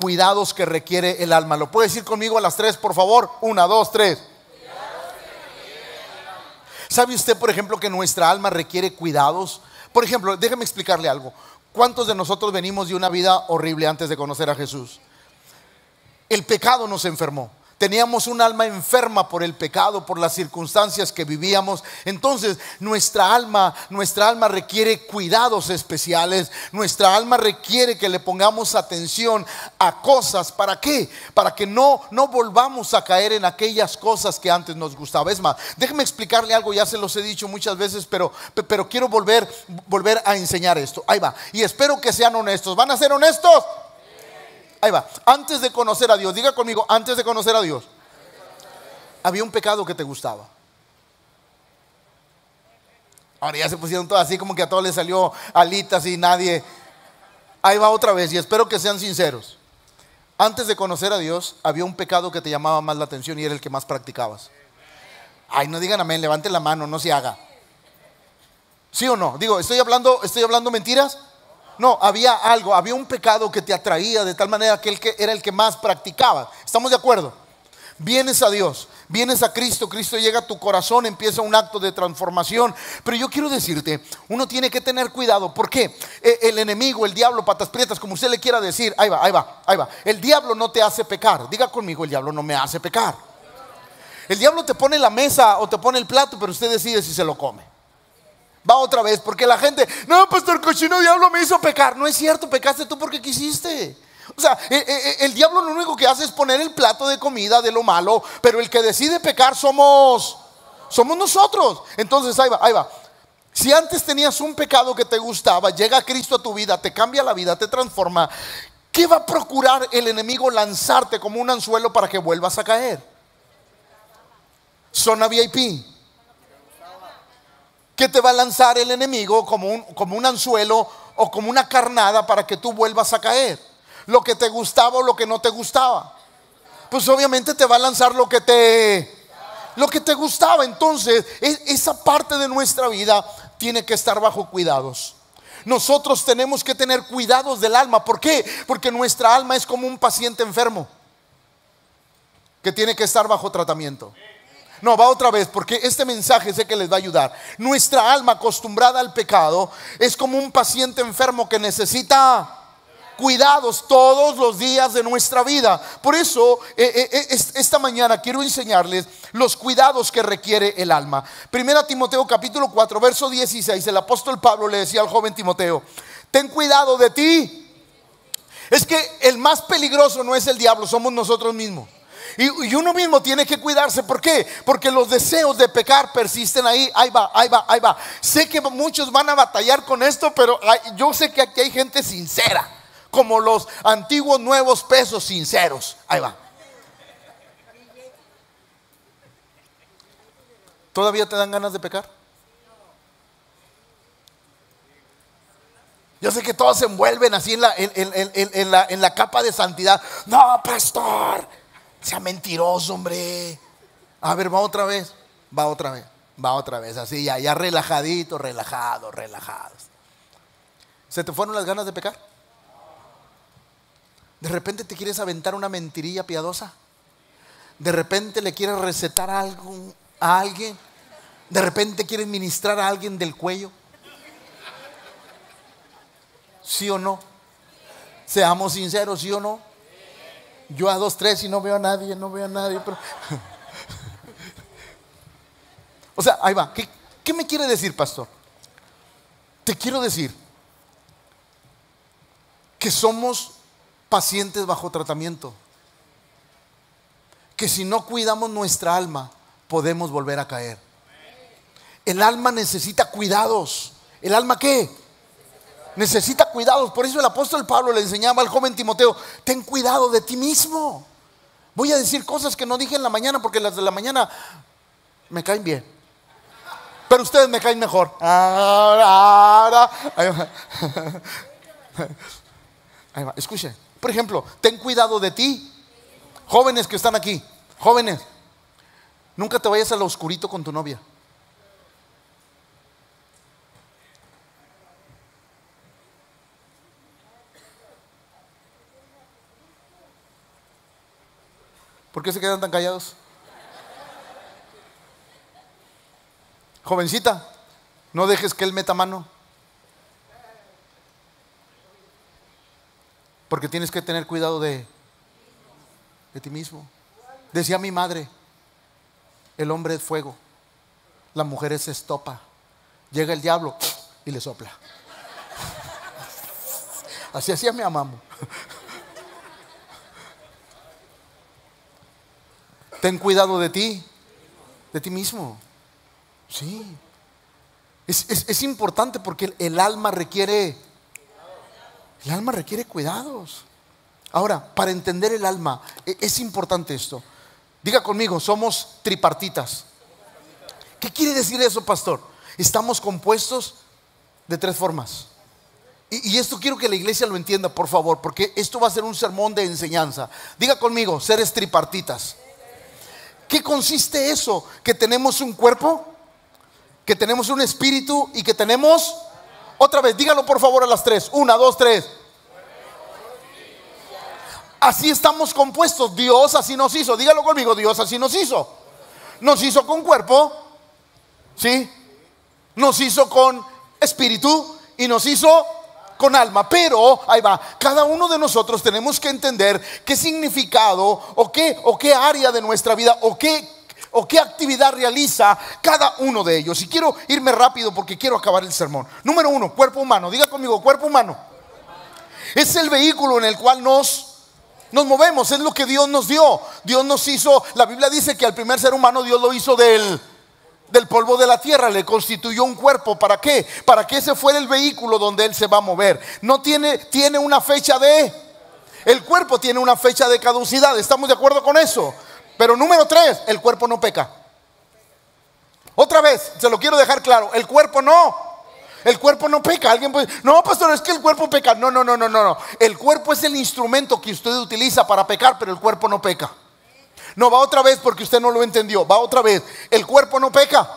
cuidados que requiere el alma. ¿Lo puede decir conmigo a las tres, por favor? Una, dos, tres. ¿Sabe usted, por ejemplo, que nuestra alma requiere cuidados? Por ejemplo, déjeme explicarle algo. ¿Cuántos de nosotros venimos de una vida horrible antes de conocer a Jesús? El pecado nos enfermó. Teníamos un alma enferma por el pecado, por las circunstancias que vivíamos. Entonces, nuestra alma, nuestra alma requiere cuidados especiales. Nuestra alma requiere que le pongamos atención a cosas. ¿Para qué? Para que no no volvamos a caer en aquellas cosas que antes nos gustaba. Es más, déjeme explicarle algo, ya se los he dicho muchas veces, pero pero quiero volver volver a enseñar esto. Ahí va. Y espero que sean honestos. ¿Van a ser honestos? Ahí va. Antes de conocer a Dios, diga conmigo, antes de conocer a Dios, había un pecado que te gustaba. Ahora ya se pusieron todos así como que a todos les salió alitas y nadie. Ahí va otra vez y espero que sean sinceros. Antes de conocer a Dios, había un pecado que te llamaba más la atención y era el que más practicabas. Ay, no digan amén, levanten la mano, no se haga. ¿Sí o no? Digo, ¿estoy hablando, estoy hablando mentiras? No, había algo, había un pecado que te atraía de tal manera que, que era el que más practicaba. ¿Estamos de acuerdo? Vienes a Dios, vienes a Cristo, Cristo llega a tu corazón, empieza un acto de transformación. Pero yo quiero decirte, uno tiene que tener cuidado. ¿Por qué? E, el enemigo, el diablo, patas prietas, como usted le quiera decir, ahí va, ahí va, ahí va. El diablo no te hace pecar. Diga conmigo, el diablo no me hace pecar. El diablo te pone la mesa o te pone el plato, pero usted decide si se lo come va otra vez, porque la gente, no, pastor cochino diablo me hizo pecar. No es cierto, pecaste tú porque quisiste. O sea, eh, eh, eh, el, diablo lo único que hace es poner el plato de comida de lo malo, pero el que decide pecar somos, somos nosotros. Entonces, ahí va, ahí va. Si antes tenías un pecado que te gustaba, llega Cristo a tu vida, te cambia la vida, te transforma, ¿qué va a procurar el enemigo lanzarte como un anzuelo para que vuelvas a caer? Zona VIP. ¿Qué te va a lanzar el enemigo como un, como un anzuelo o como una carnada para que tú vuelvas a caer. Lo que te gustaba o lo que no te gustaba. Pues obviamente te va a lanzar lo que te lo que te gustaba. Entonces, e, esa parte de nuestra vida tiene que estar bajo cuidados. Nosotros tenemos que tener cuidados del alma. ¿Por qué? Porque nuestra alma es como un paciente enfermo que tiene que estar bajo tratamiento. No, va otra vez, porque este mensaje sé que les va a ayudar. Nuestra alma acostumbrada al pecado es como un paciente enfermo que necesita cuidados todos los días de nuestra vida. Por eso, eh, eh, eh, esta mañana quiero enseñarles los cuidados que requiere el alma. Primera Timoteo capítulo 4, verso 16, el apóstol Pablo le decía al joven Timoteo, ten cuidado de ti. Es que el más peligroso no es el diablo, somos nosotros mismos. Y, uno mismo tiene que cuidarse. ¿Por qué? Porque los deseos de pecar persisten ahí. Ahí va, ahí va, ahí va. Sé que muchos van a batallar con esto, pero yo sé que aquí hay gente sincera. Como los antiguos nuevos pesos sinceros. Ahí va. ¿Todavía te dan ganas de pecar? Yo sé que todos se envuelven así en la, en, la, en la capa de santidad. No, pastor, sea mentiroso, hombre. A ver, va otra vez. Va otra vez. Va otra vez. Así ya, ya relajadito, relajado, relajados. ¿Se te fueron las ganas de pecar? De repente te quieres aventar una mentirilla piadosa. De repente le quieres recetar algo a alguien. De repente quieres ministrar a alguien del cuello. ¿Sí o no? Seamos sinceros, ¿sí o no? Yo a dos, tres y no veo a nadie, no veo a nadie. Pero... o sea, ahí va. ¿Qué, ¿Qué me quiere decir, pastor? Te quiero decir que somos pacientes bajo tratamiento. Que si no cuidamos nuestra alma, podemos volver a caer. El alma necesita cuidados. ¿El alma qué? Necesita cuidados. Por eso el apóstol Pablo le enseñaba al joven Timoteo, ten cuidado de ti mismo. Voy a decir cosas que no dije en la mañana porque las de la mañana me caen bien. Pero ustedes me caen mejor. Escuche, por ejemplo, ten cuidado de ti. Jóvenes que están aquí, jóvenes, nunca te vayas al oscurito con tu novia. ¿Por qué se quedan tan callados? Jovencita, no dejes que él meta mano. Porque tienes que tener cuidado de, de ti mismo. Decía mi madre, el hombre es fuego, la mujer es estopa. Llega el diablo y le sopla. Así hacía mi mamá. Ten cuidado de ti, de ti mismo. Sí. Es, importante porque el, alma requiere, el alma requiere cuidados. Ahora, para entender el alma, e, es importante esto. Diga conmigo, somos tripartitas. ¿Qué quiere decir eso, pastor? Estamos compuestos de tres formas. Y, esto quiero que la iglesia lo entienda, por favor, porque esto va a ser un sermón de enseñanza. Diga conmigo, seres tripartitas. ¿Qué consiste eso? Que tenemos un cuerpo, que tenemos un espíritu y que tenemos... Otra vez, dígalo por favor a las tres. Una, dos, tres. Así estamos compuestos. Dios así nos hizo. Dígalo conmigo, Dios así nos hizo. Nos hizo con cuerpo, ¿sí? Nos hizo con espíritu y nos hizo con alma. Pero, ahí va, cada uno de nosotros tenemos que entender qué significado o qué, o qué área de nuestra vida o qué, o qué actividad realiza cada uno de ellos. Y quiero irme rápido porque quiero acabar el sermón. Número uno, cuerpo humano. Diga conmigo, cuerpo humano. Es el vehículo en el cual nos nos movemos, es lo que Dios nos dio. Dios nos hizo, la Biblia dice que al primer ser humano Dios lo hizo del del polvo de la tierra, le constituyó un cuerpo. ¿Para qué? Para que ese fuera el vehículo donde él se va a mover. No tiene, tiene una fecha de... El cuerpo tiene una fecha de caducidad. ¿Estamos de acuerdo con eso? Pero número tres, el cuerpo no peca. Otra vez, se lo quiero dejar claro, el cuerpo no. El cuerpo no peca. Alguien puede, no, pastor, es que el cuerpo peca. No, no, no, no, no, no. El cuerpo es el instrumento que usted utiliza para pecar, pero el cuerpo no peca. No, va otra vez porque usted no lo entendió. Va otra vez. El cuerpo no peca.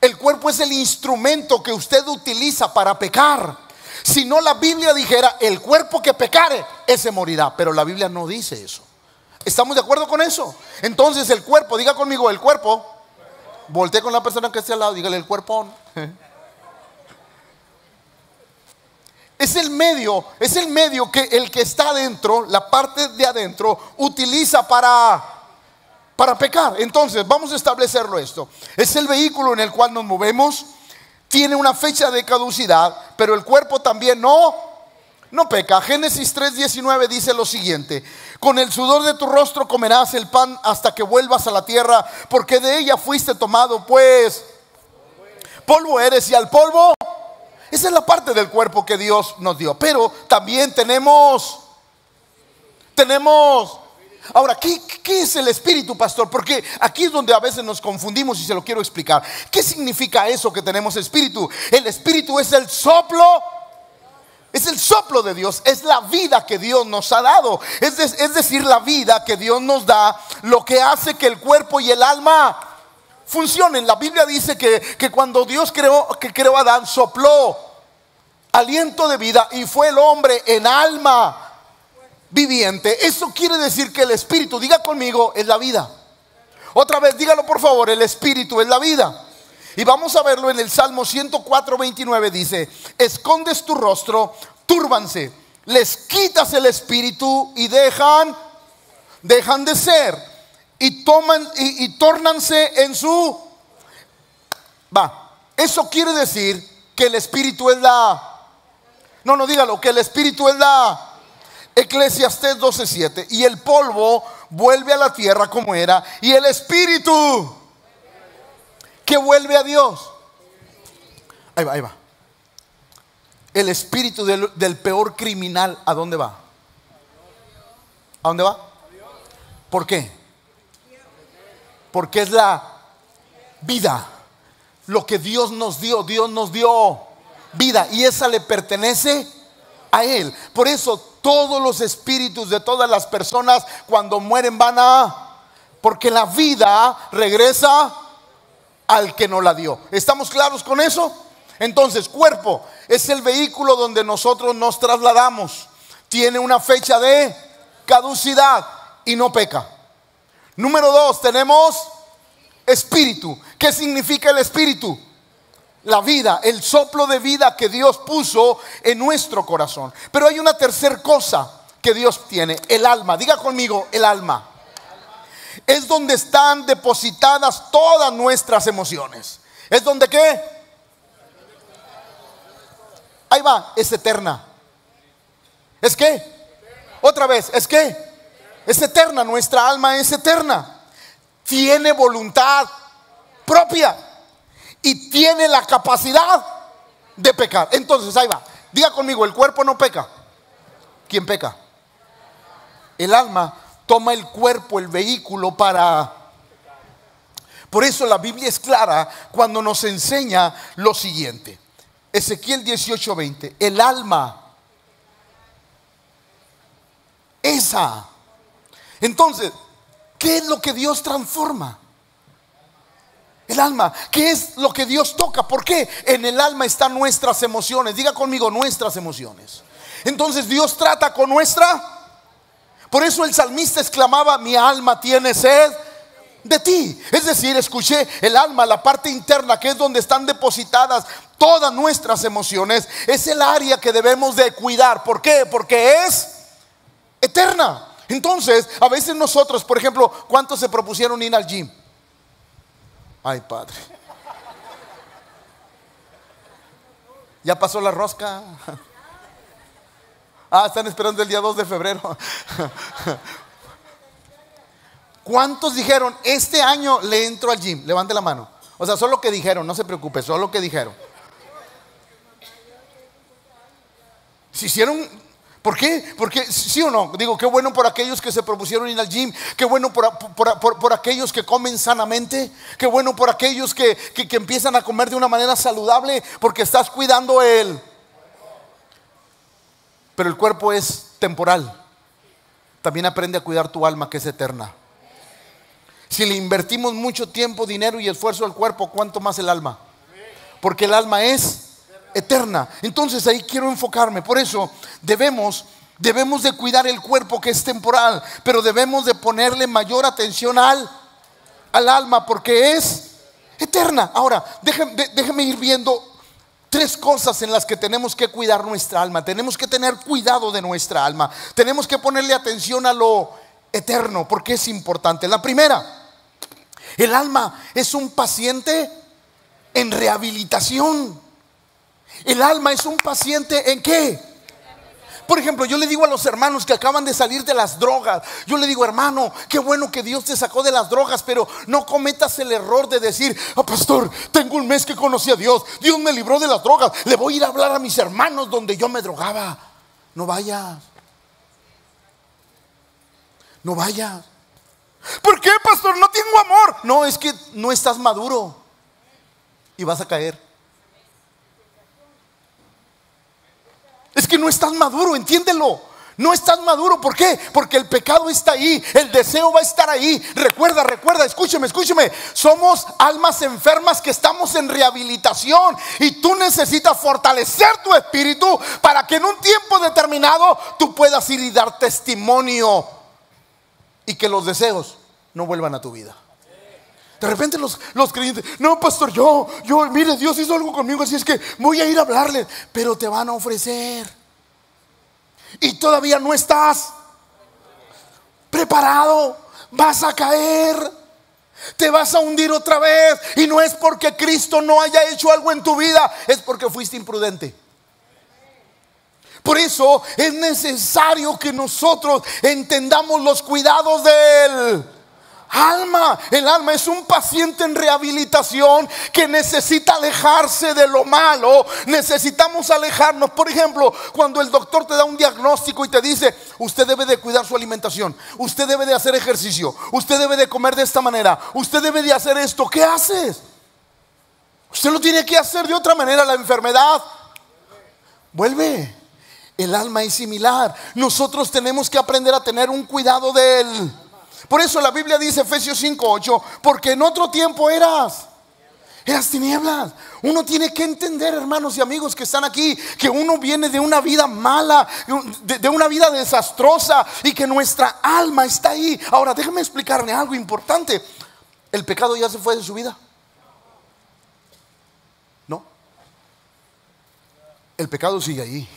El cuerpo es el instrumento que usted utiliza para pecar. Si no la Biblia dijera, el cuerpo que pecare, ese morirá. Pero la Biblia no dice eso. ¿Estamos de acuerdo con eso? Entonces el cuerpo, diga conmigo, el cuerpo. Voltee con la persona que esté al lado, dígale el cuerpo. Es el medio, es el medio que el que está adentro, la parte de adentro, utiliza para, para pecar. Entonces, vamos a establecerlo esto. Es el vehículo en el cual nos movemos, tiene una fecha de caducidad, pero el cuerpo también no, no peca. Génesis 3:19 dice lo siguiente, con el sudor de tu rostro comerás el pan hasta que vuelvas a la tierra, porque de ella fuiste tomado, pues polvo eres y al polvo esa es la parte del cuerpo que Dios nos dio. Pero también tenemos, tenemos, ahora, ¿qué, ¿qué, es el espíritu, pastor? Porque aquí es donde a veces nos confundimos y se lo quiero explicar. ¿Qué significa eso que tenemos espíritu? El espíritu es el soplo. Es el soplo de Dios, es la vida que Dios nos ha dado. Es decir, la vida que Dios nos da, lo que hace que el cuerpo y el alma funcionen. La Biblia dice que, cuando Dios creó, que creó a Adán, sopló aliento de vida y fue el hombre en alma viviente. Eso quiere decir que el espíritu, diga conmigo, es la vida. Otra vez, dígalo por favor, el espíritu es la vida. Y vamos a verlo en el Salmo 104, 29, dice, escondes tu rostro, túrbanse, les quitas el espíritu y dejan, dejan de ser y toman y, tórnanse en su va. Eso quiere decir que el espíritu es la No, no dígalo, que el espíritu es la Eclesiastés 12:7 y el polvo vuelve a la tierra como era y el espíritu que vuelve a Dios. Ahí va, ahí va. El espíritu del, del peor criminal, ¿a dónde va? ¿A dónde va? ¿Por qué? Porque es la vida. Lo que Dios nos dio, Dios nos dio vida y esa le pertenece a Él. Por eso todos los espíritus de todas las personas cuando mueren van a... Porque la vida regresa al que nos la dio. ¿Estamos claros con eso? Entonces, cuerpo es el vehículo donde nosotros nos trasladamos. Tiene una fecha de caducidad y no peca. Número dos, tenemos espíritu. ¿Qué significa el espíritu? La vida, el soplo de vida que Dios puso en nuestro corazón. Pero hay una tercera cosa que Dios tiene, el alma. Diga conmigo, el alma. Es donde están depositadas todas nuestras emociones. ¿Es donde qué? Ahí va, es eterna. ¿Es qué? Otra vez, ¿es qué? Es eterna, nuestra alma es eterna. Tiene voluntad propia y tiene la capacidad de pecar. Entonces, ahí va. Diga conmigo, el cuerpo no peca. ¿Quién peca? El alma toma el cuerpo, el vehículo para... Por eso la Biblia es clara cuando nos enseña lo siguiente. Ezequiel 18:20, el alma esa. Entonces, ¿qué es lo que Dios transforma? El alma. ¿Qué es lo que Dios toca? ¿Por qué? En el alma están nuestras emociones. Diga conmigo, nuestras emociones. Entonces Dios trata con nuestra... Por eso el salmista exclamaba, mi alma tiene sed de ti. Es decir, escuché el alma, la parte interna, que es donde están depositadas todas nuestras emociones, es el área que debemos de cuidar. ¿Por qué? Porque es eterna. Entonces, a veces nosotros, por ejemplo, ¿cuántos se propusieron ir al gym? Ay, Padre. ¿Ya pasó la rosca? Ah, están esperando el día 2 de febrero. ¿Cuántos dijeron, este año le entro al gym? Levante la mano. O sea, solo que dijeron, no se preocupe, solo que dijeron. Si hicieron ¿Por qué? Porque sí o no, digo, qué bueno por aquellos que se propusieron ir al gym, qué bueno por, aquellos que comen sanamente, qué bueno por aquellos que, que, empiezan a comer de una manera saludable, porque estás cuidando él. Pero el cuerpo es temporal. También aprende a cuidar tu alma que es eterna. Si le invertimos mucho tiempo, dinero y esfuerzo al cuerpo, ¿cuánto más el alma? Porque el alma es eterna. Entonces ahí quiero enfocarme. Por eso debemos debemos de cuidar el cuerpo que es temporal, pero debemos de ponerle mayor atención al al alma porque es eterna. Ahora, déjeme, déjeme ir viendo tres cosas en las que tenemos que cuidar nuestra alma. Tenemos que tener cuidado de nuestra alma. Tenemos que ponerle atención a lo eterno porque es importante. La primera, el alma es un paciente en rehabilitación. El alma es un paciente en qué? Por ejemplo, yo le digo a los hermanos que acaban de salir de las drogas, yo le digo, hermano, qué bueno que Dios te sacó de las drogas, pero no cometas el error de decir, ah, pastor, tengo un mes que conocí a Dios, Dios me libró de las drogas, le voy a ir a hablar a mis hermanos donde yo me drogaba. No vayas. No vayas. ¿Por qué, pastor? No tengo amor. No, es que no estás maduro y vas a caer. Es que no estás maduro, entiéndelo. No estás maduro, ¿por qué? Porque el pecado está ahí, el deseo va a estar ahí. Recuerda, recuerda, escúcheme, escúcheme. Somos almas enfermas que estamos en rehabilitación y tú necesitas fortalecer tu espíritu para que en un tiempo determinado tú puedas ir y dar testimonio y que los deseos no vuelvan a tu vida. De repente los, los creyentes, no, pastor, yo, yo, mire, Dios hizo algo conmigo, así es que voy a ir a hablarle, pero te van a ofrecer. Y todavía no estás preparado, vas a caer. Te vas a hundir otra vez. Y no es porque Cristo no haya hecho algo en tu vida, es porque fuiste imprudente. Por eso es necesario que nosotros entendamos los cuidados de Él alma. El alma es un paciente en rehabilitación que necesita alejarse de lo malo. Necesitamos alejarnos. Por ejemplo, cuando el doctor te da un diagnóstico y te dice, usted debe de cuidar su alimentación, usted debe de hacer ejercicio, usted debe de comer de esta manera, usted debe de hacer esto. ¿Qué haces? Usted lo tiene que hacer de otra manera. La enfermedad vuelve. El alma es similar. Nosotros tenemos que aprender a tener un cuidado de él. Por eso la Biblia dice Efesios 5:8, porque en otro tiempo eras en las tinieblas. Uno tiene que entender, hermanos y amigos que están aquí, que uno viene de una vida mala, de, una vida desastrosa y que nuestra alma está ahí. Ahora, déjame explicarle algo importante. ¿El pecado ya se fue de su vida? No. El pecado sigue ahí.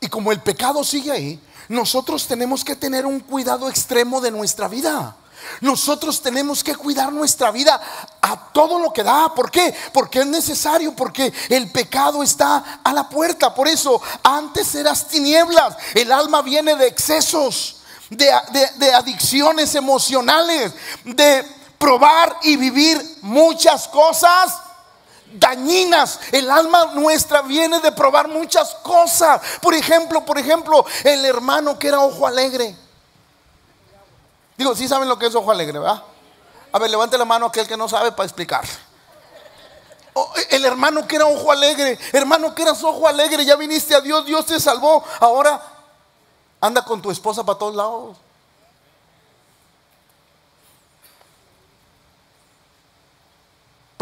Y como el pecado sigue ahí, nosotros tenemos que tener un cuidado extremo de nuestra vida. Nosotros tenemos que cuidar nuestra vida a todo lo que da. ¿Por qué? Porque es necesario, porque el pecado está a la puerta. Por eso, antes eras tinieblas. El alma viene de excesos, de, de adicciones emocionales, de probar y vivir muchas cosas dañinas. El alma nuestra viene de probar muchas cosas. Por ejemplo, por ejemplo, el hermano que era ojo alegre. Digo, sí saben lo que es ojo alegre, ¿verdad? A ver, levante la mano aquel que no sabe para explicar. el hermano que era ojo alegre, hermano que eras ojo alegre, ya viniste a Dios, Dios te salvó. Ahora anda con tu esposa para todos lados.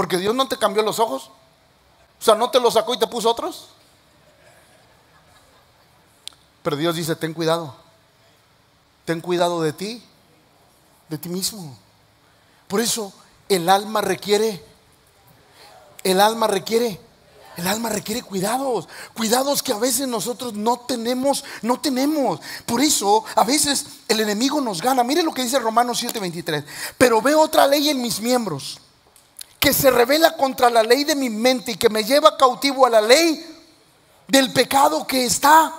Porque Dios no te cambió los ojos. O sea, no te los sacó y te puso otros. Pero Dios dice, ten cuidado. Ten cuidado de ti de ti mismo. Por eso el alma requiere, el alma requiere, el alma requiere cuidados, cuidados que a veces nosotros no tenemos, no tenemos. Por eso a veces el enemigo nos gana. Mire lo que dice Romanos 7:23. Pero veo otra ley en mis miembros que se revela contra la ley de mi mente y que me lleva cautivo a la ley del pecado que está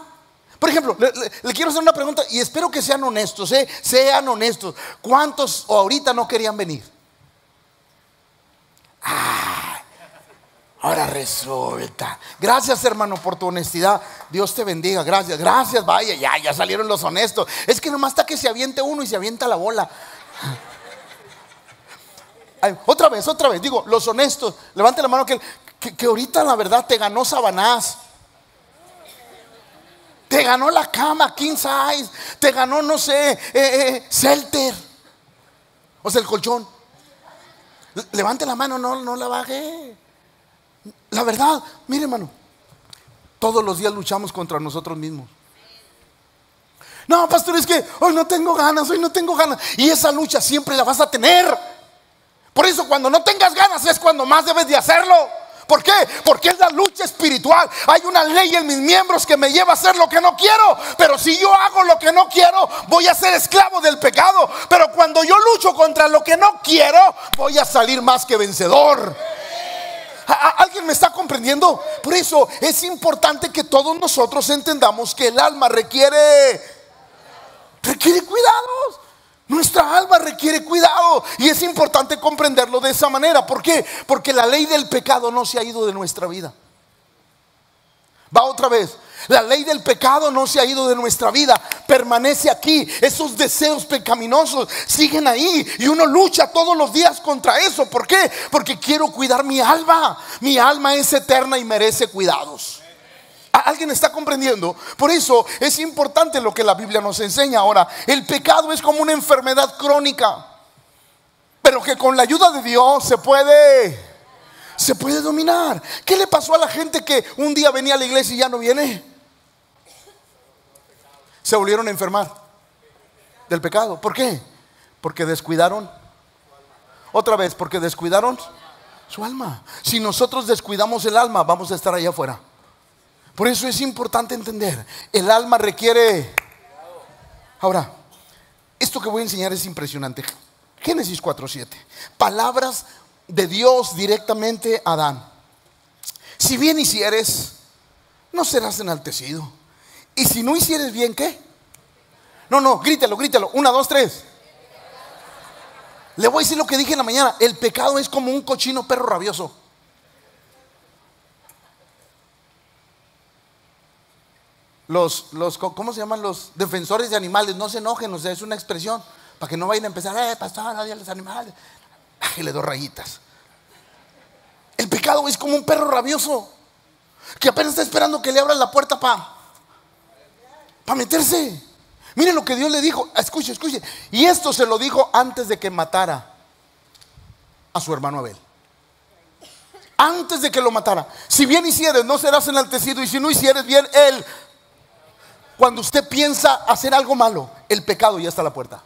por ejemplo, le, quiero hacer una pregunta y espero que sean honestos, ¿eh? sean honestos. ¿Cuántos ahorita no querían venir? ahora resulta. Gracias, hermano, por tu honestidad. Dios te bendiga. Gracias, gracias. Vaya, ya, ya salieron los honestos. Es que nomás está que se aviente uno y se avienta la bola. Otra vez, otra vez. Digo, los honestos. Levante la mano que, que, ahorita la verdad te ganó Sabanás. Te ganó la cama king size. Te ganó, no sé, eh, eh O sea, el colchón. Levante la mano, no, no la baje. La verdad, mire hermano, todos los días luchamos contra nosotros mismos. No, pastor, es que hoy no tengo ganas, hoy no tengo ganas. Y esa lucha siempre la vas a tener. Por eso cuando no tengas ganas es cuando más debes de hacerlo. ¿Por qué? Porque es la lucha espiritual. Hay una ley en mis miembros que me lleva a hacer lo que no quiero. Pero si yo hago lo que no quiero, voy a ser esclavo del pecado. Pero cuando yo lucho contra lo que no quiero, voy a salir más que vencedor. ¿Alguien me está comprendiendo? Por eso es importante que todos nosotros entendamos que el alma requiere requiere cuidados. Nuestra alma requiere cuidado y es importante comprenderlo de esa manera. ¿Por qué? Porque la ley del pecado no se ha ido de nuestra vida. Va otra vez. La ley del pecado no se ha ido de nuestra vida, permanece aquí. Esos deseos pecaminosos siguen ahí y uno lucha todos los días contra eso. ¿Por qué? Porque quiero cuidar mi alma. Mi alma es eterna y merece cuidados. ¿Alguien está comprendiendo? Por eso es importante lo que la Biblia nos enseña ahora. El pecado es como una enfermedad crónica, pero que con la ayuda de Dios se puede se puede dominar. ¿Qué le pasó a la gente que un día venía a la iglesia y ya no viene? Se volvieron a enfermar del pecado. ¿Por qué? Porque descuidaron. Otra vez, porque descuidaron su alma. Si nosotros descuidamos el alma, vamos a estar allá afuera. Por eso es importante entender, el alma requiere... Ahora, esto que voy a enseñar es impresionante. Génesis 4.7. Palabras de Dios directamente a Adán. Si bien hicieres, no serás enaltecido. Y si no hicieres bien, ¿qué? No, no, grítelo, grítelo. Una, dos, tres. Le voy a decir lo que dije en la mañana. El pecado es como un cochino perro rabioso. Los, los, ¿cómo se llaman? Los defensores de animales, no se enojen, o sea, es una expresión, para que no vayan a empezar, eh, pastor, nadie a los animales. Bájale dos rayitas. El pecado es como un perro rabioso, que apenas está esperando que le abran la puerta para pa meterse. Miren lo que Dios le dijo, escuche, escuche. Y esto se lo dijo antes de que matara a su hermano Abel. antes de que lo matara, si bien hicieres, no serás enaltecido, y si no hicieres bien, Él, cuando usted piensa hacer algo malo, el pecado ya está a la puerta.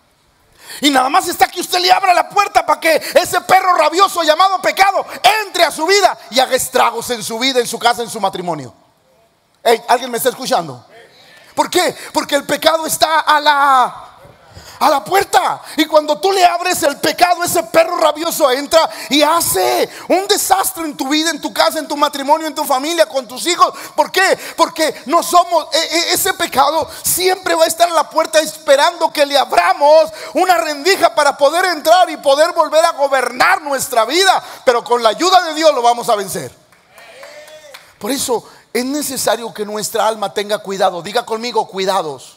Y nada más está que usted le abra la puerta para que ese perro rabioso llamado pecado entre a su vida y haga estragos en su vida, en su casa, en su matrimonio. ¿Alguien me está escuchando? ¿Por qué? Porque el pecado está a la a la puerta. Y cuando tú le abres el pecado, ese perro rabioso entra y hace un desastre en tu vida, en tu casa, en tu matrimonio, en tu familia, con tus hijos. ¿Por qué? Porque no somos, e, e, ese pecado siempre va a estar a la puerta esperando que le abramos una rendija para poder entrar y poder volver a gobernar nuestra vida. Pero con la ayuda de Dios lo vamos a vencer. Por eso es necesario que nuestra alma tenga cuidado. Diga conmigo, cuidados.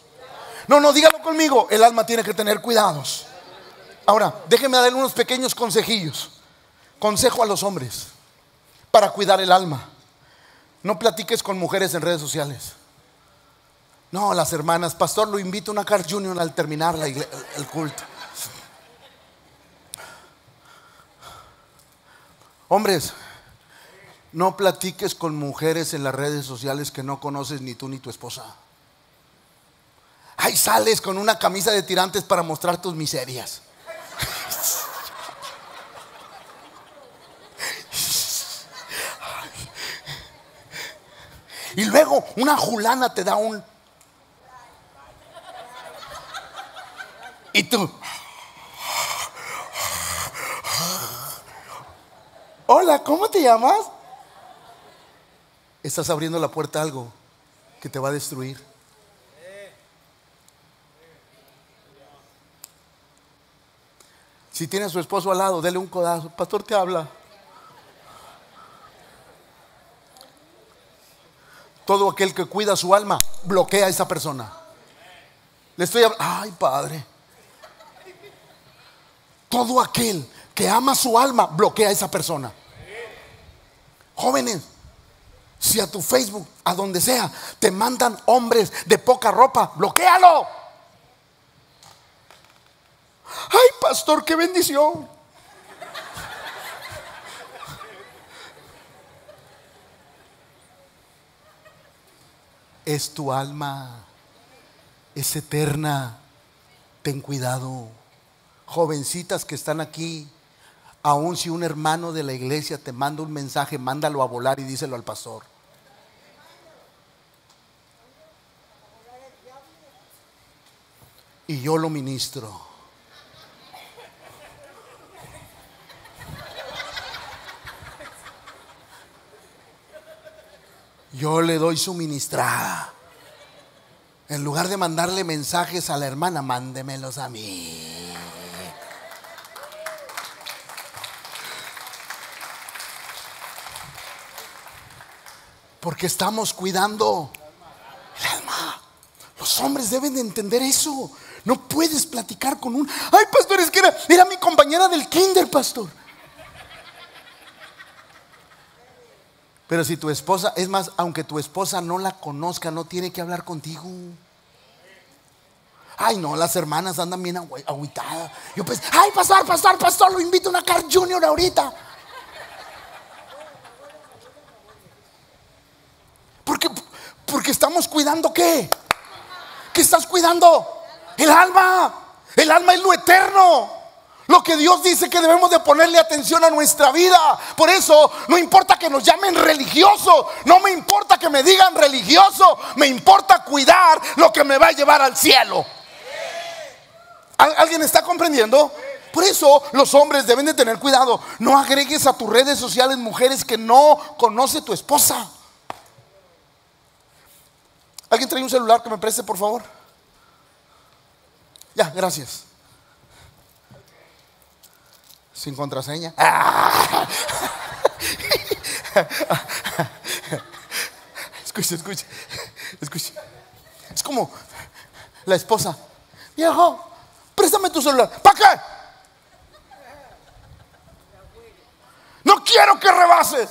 No, no, dígalo conmigo. El alma tiene que tener cuidados. Ahora, déjeme darle unos pequeños consejillos. Consejo a los hombres para cuidar el alma. No platiques con mujeres en redes sociales. No, las hermanas, pastor, lo invito a una Car Junior al terminar el culto. Hombres, no platiques con mujeres en las redes sociales que no conoces ni tú ni tu esposa. Ahí sales con una camisa de tirantes para mostrar tus miserias. Y luego una julana te da un... Y tú... Hola, ¿cómo te llamas? Estás abriendo la puerta a algo que te va a destruir. Si tiene a su esposo al lado, dele un codazo. Pastor te habla. Todo aquel que cuida su alma bloquea a esa persona. Le estoy hablando. Ay, Padre. Todo aquel que ama su alma bloquea a esa persona. Jóvenes, si a tu Facebook, a donde sea, te mandan hombres de poca ropa, bloquealo. Ay, pastor, qué bendición. Es tu alma, es eterna. Ten cuidado. Jovencitas que están aquí, aun si un hermano de la iglesia te manda un mensaje, mándalo a volar y díselo al pastor. Y yo lo ministro. Yo le doy su ministrada. En lugar de mandarle mensajes a la hermana, mándemelos a mí. Porque estamos cuidando el alma. Los hombres deben de entender eso. No puedes platicar con un... Ay, pastor, es que era, era mi compañera del kinder, pastor. Pero si tu esposa, es más, aunque tu esposa no la conozca, no tiene que hablar contigo. Ay, no, las hermanas andan bien agüitadas. Yo pues, ay, pastor, pastor, pastor, lo invito a una Car Junior ahorita. Porque, porque estamos cuidando qué? ¿Qué estás cuidando? El alma. El alma es lo eterno. Lo que Dios dice que debemos de ponerle atención a nuestra vida. Por eso no importa que nos llamen religioso, no me importa que me digan religioso, me importa cuidar lo que me va a llevar al cielo. ¿Alguien está comprendiendo? Por eso los hombres deben de tener cuidado. No agregues a tus redes sociales mujeres que no conoce tu esposa. ¿Alguien trae un celular que me preste, por favor? Ya, gracias. Sin contraseña. Escuche, escuche, escuche. Es como la esposa. Viejo, préstame tu celular. ¿Para qué? No quiero que rebases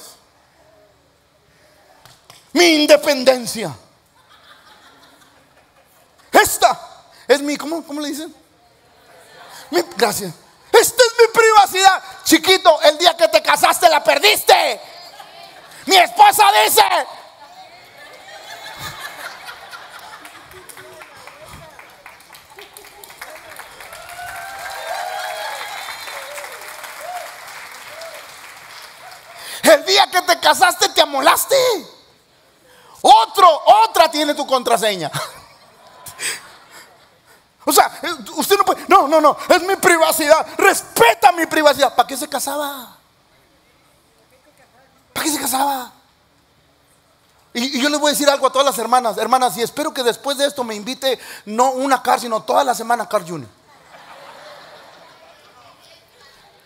mi independencia. Esta es mi, ¿cómo, cómo le dicen? Mi, gracias. Esta es mi privacidad. Chiquito, el día que te casaste la perdiste. Mi esposa dice. El día que te casaste te amolaste. Otro, otra tiene tu contraseña. O sea, usted no puede, no, no, no, es mi privacidad, respeta mi privacidad. ¿Para qué se casaba? ¿Para qué se casaba? Y, yo les voy a decir algo a todas las hermanas, hermanas, y espero que después de esto me invite no una car, sino toda la semana Car Junior.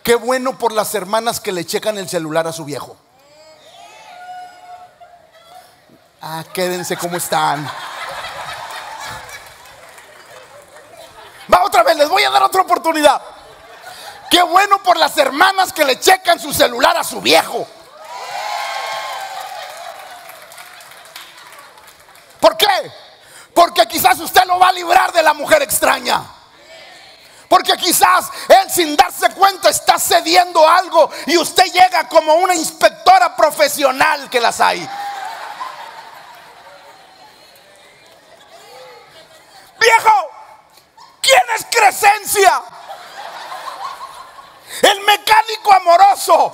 Qué bueno por las hermanas que le checan el celular a su viejo. Ah, quédense como están. Va otra vez, les voy a dar otra oportunidad. Qué bueno por las hermanas que le checan su celular a su viejo. ¿Por qué? Porque quizás usted lo va a librar de la mujer extraña. Porque quizás él sin darse cuenta está cediendo algo y usted llega como una inspectora profesional que las hay. Viejo, ¿quién es Crescencia? El mecánico amoroso.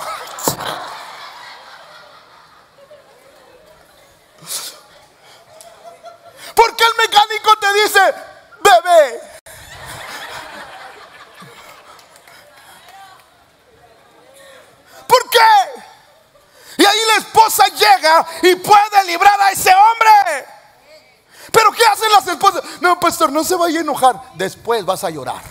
Porque el mecánico te dice, bebé, ¿Por qué? Y ahí la esposa llega y puede librar a ese hombre. Pero ¿qué hacen las esposas? No, pastor, no se vaya a enojar. Después vas a llorar.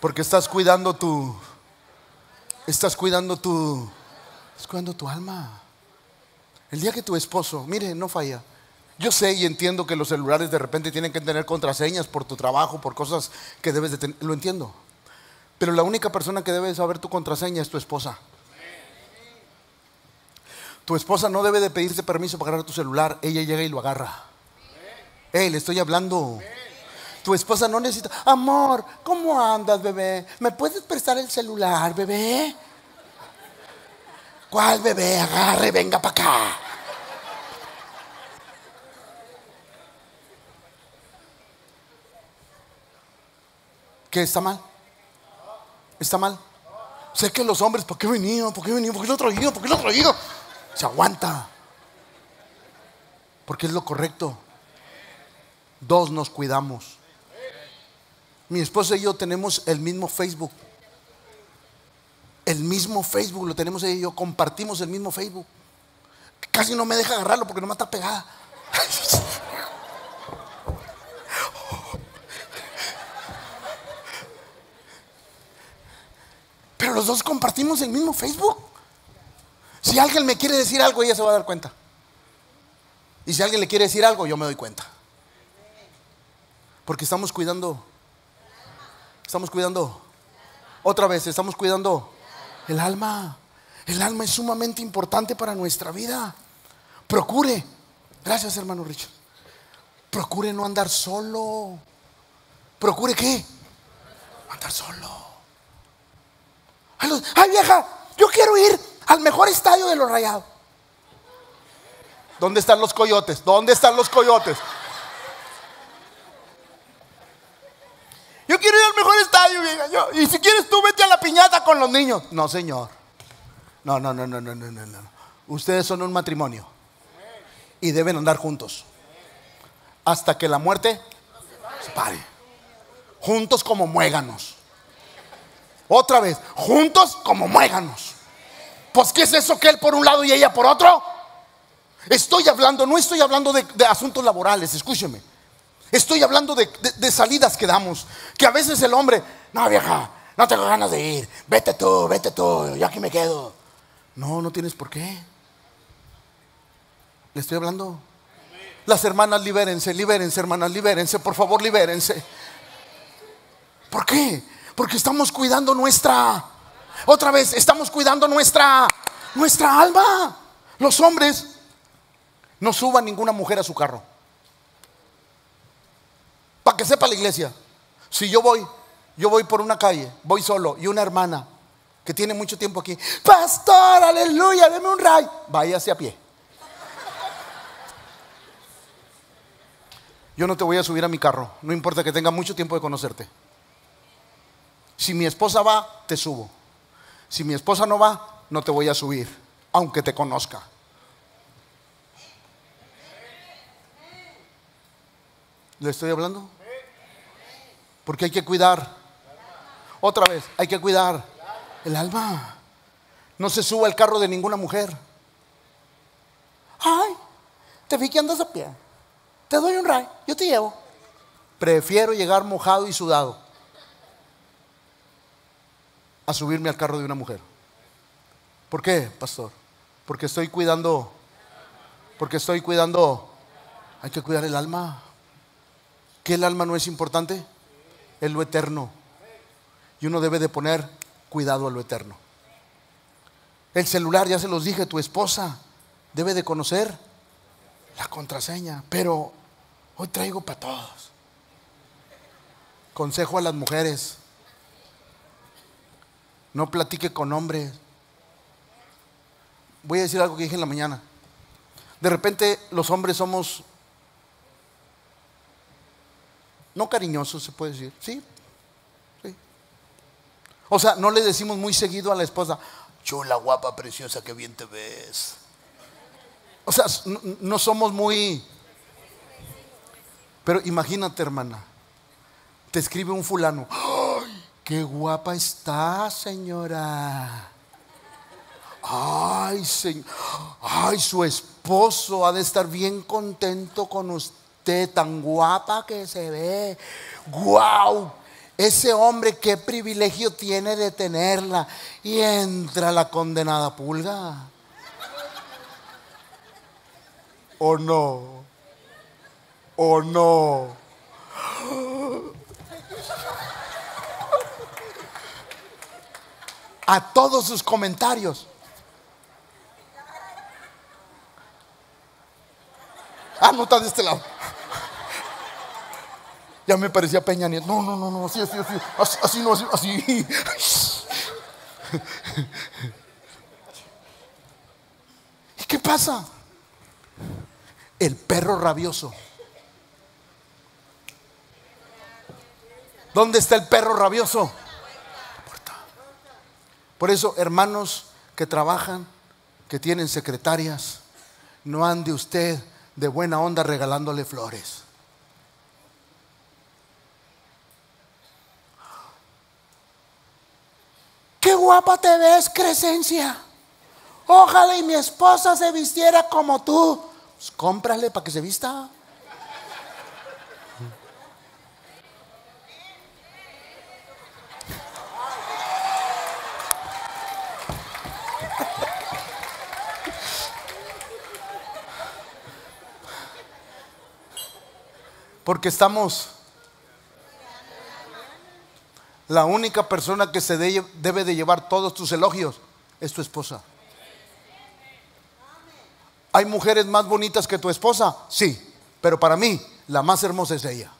Porque estás cuidando tu estás cuidando tu estás cuidando tu alma. El día que tu esposo, mire, no falla. Yo sé y entiendo que los celulares de repente tienen que tener contraseñas por tu trabajo, por cosas que debes de tener. Lo entiendo. Pero la única persona que debe saber tu contraseña es tu esposa. Tu esposa no debe de pedirte permiso para agarrar tu celular. Ella llega y lo agarra. Hey, le estoy hablando. Tu esposa no necesita. Amor, ¿cómo andas, bebé? ¿Me puedes prestar el celular, bebé? ¿Cuál bebé? Agarre, venga para acá. ¿Qué está mal? ¿Está mal? Sé que los hombres, ¿por qué venido? ¿Por qué venido? ¿Por qué lo traído? ¿Por qué lo traído? Se aguanta. Porque es lo correcto. Dos nos cuidamos. Mi esposa y yo tenemos el mismo Facebook. El mismo Facebook lo tenemos ella y yo. Compartimos el mismo Facebook. Casi no me deja agarrarlo porque no me está pegada. Pero los dos compartimos el mismo Facebook. Si alguien me quiere decir algo, ella se va a dar cuenta. Y si alguien le quiere decir algo, yo me doy cuenta. Porque estamos cuidando. Estamos cuidando. Otra vez, estamos cuidando el alma. El alma es sumamente importante para nuestra vida. Procure. Gracias, hermano Richard. Procure no andar solo. Procure qué? andar solo. Ay, vieja, yo quiero ir al mejor estadio de los rayados. ¿Dónde están los coyotes? ¿Dónde están los coyotes? Yo quiero ir al mejor estadio, vieja. y si quieres tú vete a la piñata con los niños. No, señor. No, no, no, no, no, no, no. Ustedes son un matrimonio. Y deben andar juntos. Hasta que la muerte se pare. Juntos como muéganos. Otra vez, juntos como muéganos. Pues, ¿qué es eso que él por un lado y ella por otro? Estoy hablando, no estoy hablando de, asuntos laborales, escúcheme. Estoy hablando de, de, salidas que damos. Que a veces el hombre, no vieja, no tengo ganas de ir. Vete tú, vete tú, yo aquí me quedo. No, no tienes por qué. Le estoy hablando. Las hermanas, libérense, libérense, hermanas, libérense, por favor, libérense. ¿Por qué? Porque estamos cuidando nuestra, otra vez, estamos cuidando nuestra, nuestra alma. Los hombres no suban ninguna mujer a su carro. Para que sepa la iglesia, si yo voy, Yo voy por una calle, voy solo, y una hermana que tiene mucho tiempo aquí, pastor, aleluya, deme un ray, váyase a pie. Yo no te voy a subir a mi carro, no importa que tenga mucho tiempo de conocerte. Si mi esposa va, te subo. Si mi esposa no va, no te voy a subir, aunque te conozca. ¿Le estoy hablando? Porque hay que cuidar. Otra vez, hay que cuidar el alma. No se suba al carro de ninguna mujer. Ay, te vi que andas a pie. Te doy un ray, yo te llevo. Prefiero llegar mojado y sudado a subirme al carro de una mujer. ¿Por qué, pastor? Porque estoy cuidando, porque estoy cuidando, hay que cuidar el alma. ¿Que el alma no es importante? Es lo eterno. Y uno debe de poner cuidado a lo eterno. El celular, ya se los dije, tu esposa debe de conocer la contraseña, pero hoy traigo para todos. Consejo a las mujeres, no platique con hombres. Voy a decir algo que dije en la mañana. De repente los hombres somos no cariñosos, se puede decir. Sí, o sea, no le decimos muy seguido a la esposa, chula, guapa, preciosa, qué bien te ves. O sea, no, somos muy... Pero imagínate, hermana, te escribe un fulano, ¡ay, qué guapa está, señora! Ay, señor, ay, su esposo ha de estar bien contento con usted, tan guapa que se ve. ¡Guau! Ese hombre qué privilegio tiene de tenerla. Y entra la condenada pulga. ¿O no? ¿O no? A todos sus comentarios. Ah, no está de este lado. Ya me parecía Peña Nieto. No, no, no, no, así, así, así. Así, así no, así, así. ¿Y qué pasa? El perro rabioso. ¿Dónde está el perro rabioso? Por eso, hermanos que trabajan, que tienen secretarias, no ande usted de buena onda regalándole flores. Qué guapa te ves, Crescencia. Ojalá y mi esposa se vistiera como tú. Pues cómprale para que se vista. Porque estamos la única persona que se debe de llevar todos tus elogios es tu esposa. ¿Hay mujeres más bonitas que tu esposa? Sí, pero para mí la más hermosa es ella.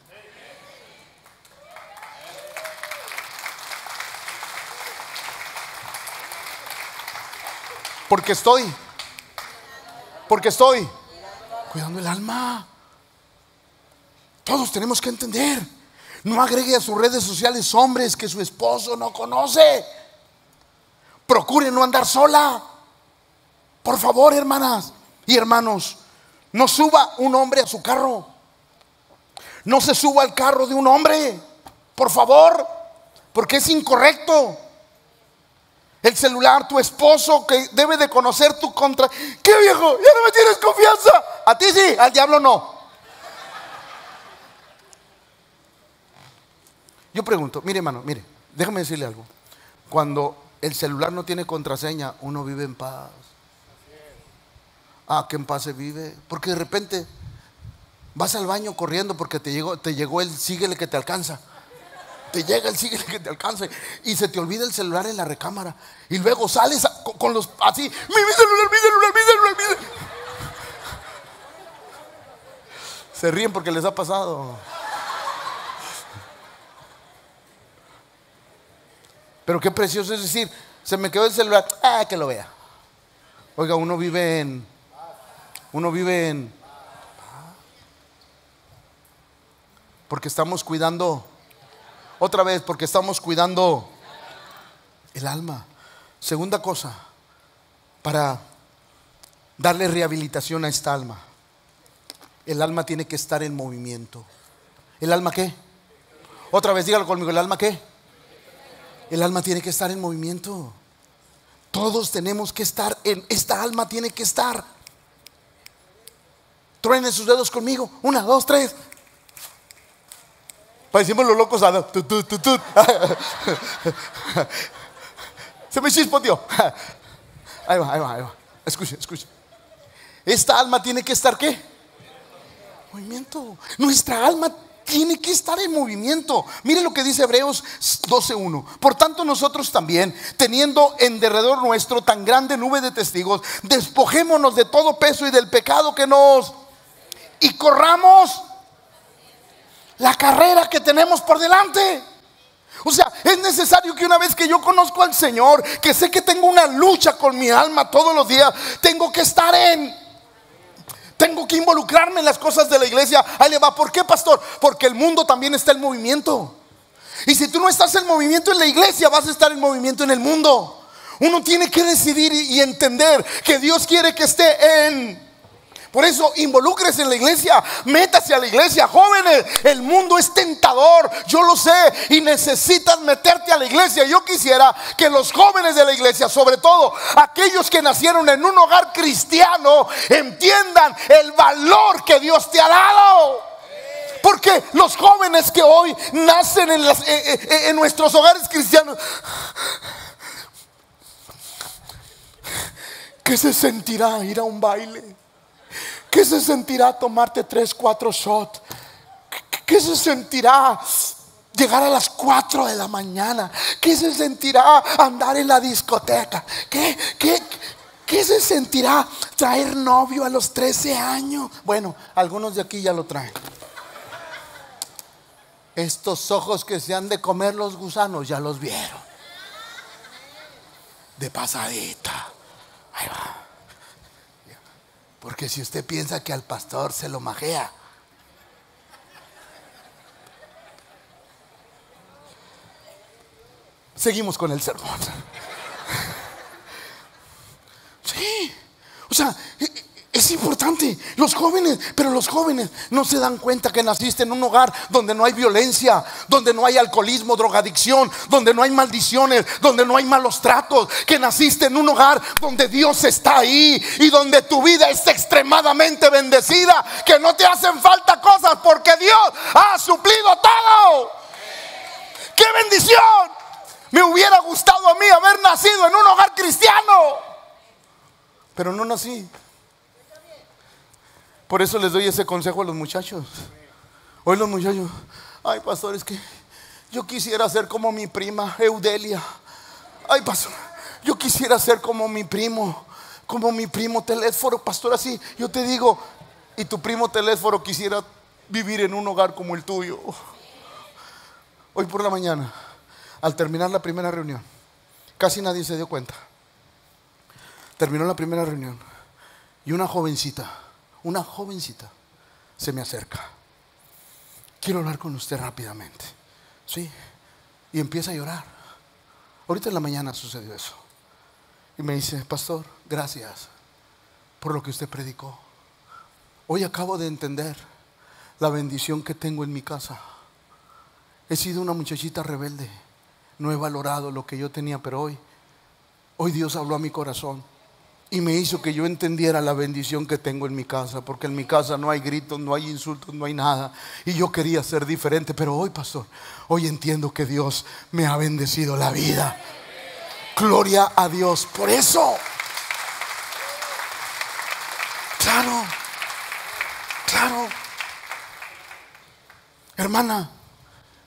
Porque estoy, porque estoy cuidando el alma. Todos tenemos que entender. No agregue a sus redes sociales hombres que su esposo no conoce. Procure no andar sola. Por favor, hermanas y hermanos, no suba un hombre a su carro. No se suba al carro de un hombre. Por favor, porque es incorrecto. El celular, tu esposo que debe de conocer tu contra. ¿Qué viejo? Ya no me tienes confianza. A ti sí, al diablo no. Yo pregunto, mire hermano, mire, déjame decirle algo. Cuando el celular no tiene contraseña, uno vive en paz. Ah, que en paz se vive. Porque de repente vas al baño corriendo porque te llegó, te llegó el síguele que te alcanza. Te llega el síguele que te alcance y se te olvida el celular en la recámara. Y luego sales con, los así, mi, mi celular, mi celular, mi celular, mi celular. Se ríen porque les ha pasado. Pero qué precioso es decir, se me quedó el celular, ah, que lo vea. Oiga, uno vive en, uno vive en, porque estamos cuidando, otra vez, porque estamos cuidando el alma. Segunda cosa, para darle rehabilitación a esta alma, el alma tiene que estar en movimiento. ¿El alma qué? Otra vez, dígalo conmigo, ¿el alma qué? El alma tiene que estar en movimiento. Todos tenemos que estar en, esta alma tiene que estar. Truenen sus dedos conmigo. Una, dos, tres. Parecimos los locos. Se me chispoteó. Ahí va, ahí va, ahí va. Escuche, escuche. Esta alma tiene que estar qué? Movimiento. Nuestra alma tiene que estar en movimiento. Mire lo que dice Hebreos 12.1. Por tanto nosotros también, teniendo en derredor nuestro tan grande nube de testigos, despojémonos de todo peso y del pecado que nos... Y corramos la carrera que tenemos por delante. O sea, es necesario que una vez que yo conozco al Señor, que sé que tengo una lucha con mi alma todos los días, tengo que estar en tengo que involucrarme en las cosas de la iglesia. Ahí le va. ¿Por qué, pastor? Porque el mundo también está en movimiento. Y si tú no estás en movimiento en la iglesia, vas a estar en movimiento en el mundo. Uno tiene que decidir y entender que Dios quiere que esté en por eso involúcrese en la iglesia, métase a la iglesia, jóvenes, el mundo es tentador, yo lo sé, y necesitas meterte a la iglesia. Yo quisiera que los jóvenes de la iglesia, sobre todo aquellos que nacieron en un hogar cristiano, entiendan el valor que Dios te ha dado. Porque los jóvenes que hoy nacen en, eh, eh, eh, en nuestros hogares cristianos, ¿qué se sentirá ir a un baile? ¿Qué se sentirá tomarte tres, cuatro shots? ¿Qué se sentirá llegar a las cuatro de la mañana? ¿Qué se sentirá andar en la discoteca? ¿Qué, qué, qué se sentirá traer novio a los 13 años? Bueno, algunos de aquí ya lo traen. Estos ojos que se han de comer los gusanos ya los vieron. De pasadita. Ahí va. Porque si usted piensa que al pastor se lo majea, seguimos con el sermón. Sí, o sea, es importante, los jóvenes, pero los jóvenes no se dan cuenta que naciste en un hogar donde no hay violencia, donde no hay alcoholismo, drogadicción, donde no hay maldiciones, donde no hay malos tratos, que naciste en un hogar donde Dios está ahí y donde tu vida es extremadamente bendecida, que no te hacen falta cosas porque Dios ha suplido todo. ¡Qué bendición! Me hubiera gustado a mí haber nacido en un hogar cristiano, pero no nací. Por eso les doy ese consejo a los muchachos. Hoy los muchachos, ay pastor, es que yo quisiera ser como mi prima Eudelia. Ay pastor, yo quisiera ser como mi primo, como mi primo Telésforo, pastor, así. Yo te digo, y tu primo Telésforo quisiera vivir en un hogar como el tuyo. Hoy por la mañana, al terminar la primera reunión, casi nadie se dio cuenta. Terminó la primera reunión y una jovencita una jovencita se me acerca. Quiero hablar con usted rápidamente. Sí. Y empieza a llorar. Ahorita en la mañana sucedió eso. Y me dice, pastor, gracias por lo que usted predicó. Hoy acabo de entender la bendición que tengo en mi casa. He sido una muchachita rebelde. No he valorado lo que yo tenía, pero hoy, hoy Dios habló a mi corazón y me hizo que yo entendiera la bendición que tengo en mi casa, porque en mi casa no hay gritos, no hay insultos, no hay nada. Y yo quería ser diferente, pero hoy, pastor, hoy entiendo que Dios me ha bendecido la vida. Gloria a Dios por eso. Claro, claro. Hermana,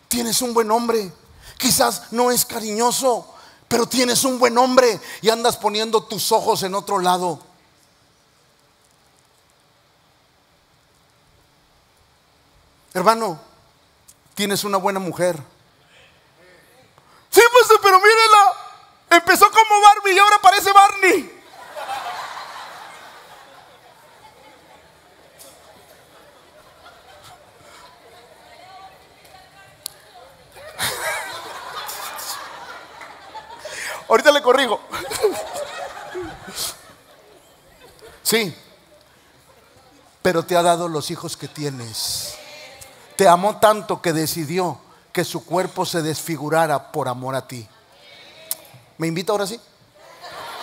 tienes un buen hombre. Quizás no es cariñoso, pero tienes un buen hombre y andas poniendo tus ojos en otro lado. Hermano, tienes una buena mujer. Sí, pastor, pero mírela. Empezó como Barbie y ahora parece Barney. Sí, pero te ha dado los hijos que tienes. Te amó tanto que decidió que su cuerpo se desfigurara por amor a ti. ¿Me invita ahora sí?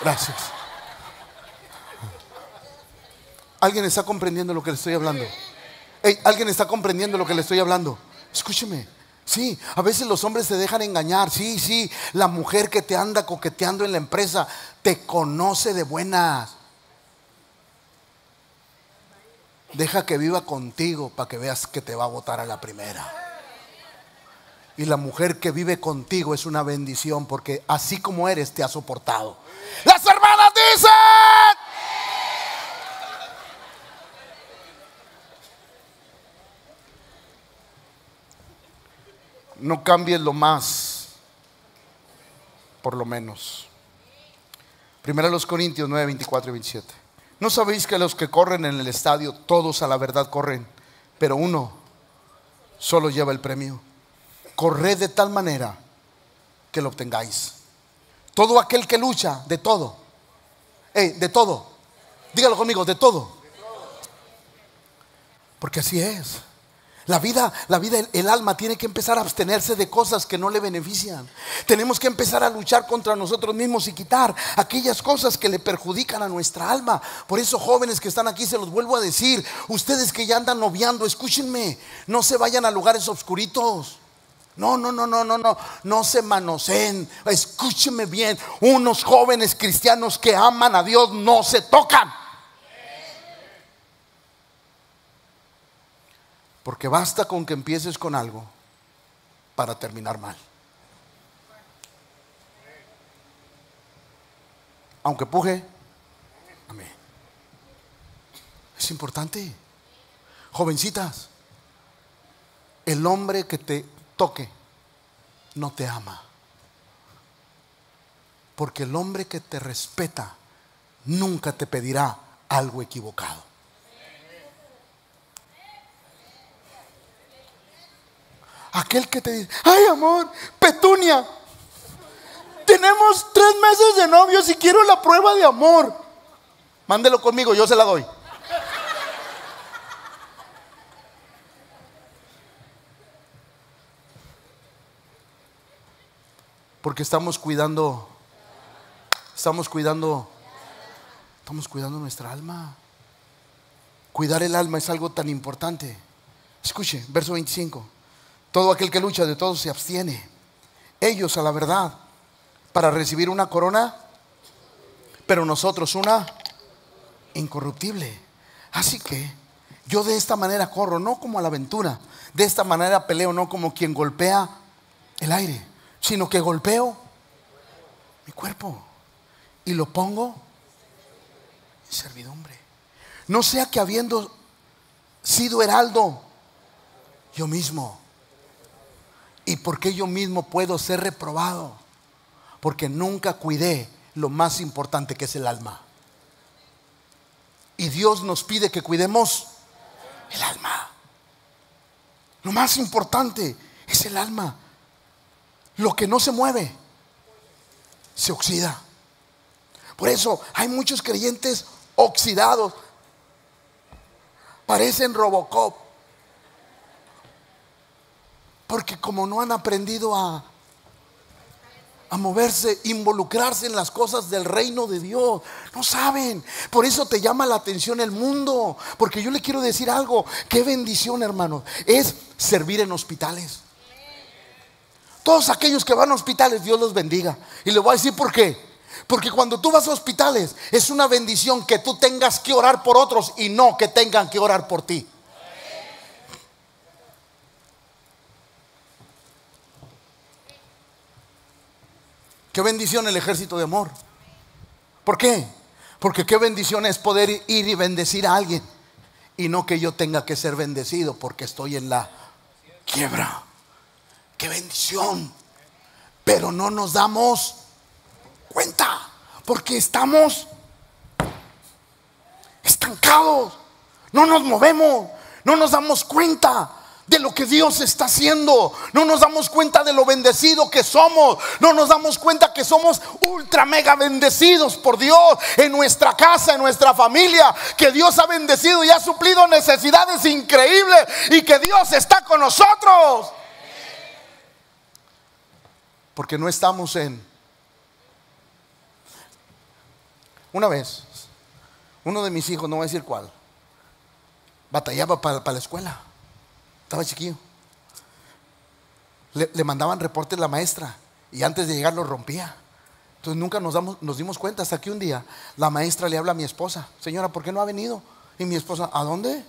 Gracias. ¿Alguien está comprendiendo lo que le estoy hablando? ¿Alguien está comprendiendo lo que le estoy hablando? Escúcheme. Sí, a veces los hombres se dejan engañar. Sí, sí, la mujer que te anda coqueteando en la empresa te conoce de buenas. Deja que viva contigo para que veas que te va a votar a la primera. Y la mujer que vive contigo es una bendición porque así como eres te ha soportado. Las hermanas dicen. No cambies lo más, por lo menos. Primero los Corintios 9, 24 y 27. ¿No sabéis que los que corren en el estadio, todos a la verdad corren, pero uno solo lleva el premio? Corred de tal manera que lo obtengáis. Todo aquel que lucha, de todo. de todo. Dígalo conmigo, de todo. Porque así es. La vida, la vida, el, alma tiene que empezar a abstenerse de cosas que no le benefician. Tenemos que empezar a luchar contra nosotros mismos y quitar aquellas cosas que le perjudican a nuestra alma. Por eso, jóvenes que están aquí, se los vuelvo a decir, ustedes que ya andan noviando, escúchenme, no se vayan a lugares oscuritos. No, no, no, no, no, no, no se manoseen. Escúcheme bien, unos jóvenes cristianos que aman a Dios no se tocan. Porque basta con que empieces con algo para terminar mal. Aunque puje, amén. Es importante. Jovencitas, el hombre que te toque no te ama. Porque el hombre que te respeta nunca te pedirá algo equivocado. Aquel que te dice, ay amor, petunia, tenemos tres meses de novios y quiero la prueba de amor. Mándelo conmigo, yo se la doy. Porque estamos cuidando, estamos cuidando, estamos cuidando nuestra alma. Cuidar el alma es algo tan importante. Escuche, verso 25. Todo aquel que lucha de todo se abstiene. Ellos a la verdad para recibir una corona, pero nosotros una incorruptible. Así que yo de esta manera corro, no como a la aventura, de esta manera peleo, no como quien golpea el aire, sino que golpeo mi cuerpo y lo pongo en servidumbre. No sea que habiendo sido heraldo, yo mismo ¿Y por qué yo mismo puedo ser reprobado? Porque nunca cuidé lo más importante que es el alma. Y Dios nos pide que cuidemos el alma. Lo más importante es el alma. Lo que no se mueve, se oxida. Por eso hay muchos creyentes oxidados. Parecen Robocop. Porque como no han aprendido a, a moverse, involucrarse en las cosas del reino de Dios. No saben. Por eso te llama la atención el mundo. Porque yo le quiero decir algo. Qué bendición, hermano. Es servir en hospitales. Todos aquellos que van a hospitales, Dios los bendiga. Y le voy a decir por qué. Porque cuando tú vas a hospitales, es una bendición que tú tengas que orar por otros y no que tengan que orar por ti. Qué bendición el ejército de amor. ¿Por qué? Porque qué bendición es poder ir y bendecir a alguien y no que yo tenga que ser bendecido porque estoy en la quiebra. Qué bendición. Pero no nos damos cuenta porque estamos estancados. No nos movemos, no nos damos cuenta de lo que Dios está haciendo. No nos damos cuenta de lo bendecido que somos. No nos damos cuenta que somos ultra mega bendecidos por Dios en nuestra casa, en nuestra familia. Que Dios ha bendecido y ha suplido necesidades increíbles y que Dios está con nosotros. Porque no estamos en... Una vez, uno de mis hijos, no voy a decir cuál, batallaba para, para la escuela estaba chiquillo. Le, mandaban reportes la maestra y antes de llegar lo rompía. Entonces nunca nos, damos, nos dimos cuenta hasta que un día la maestra le habla a mi esposa, señora, ¿por qué no ha venido? Y mi esposa, ¿a dónde?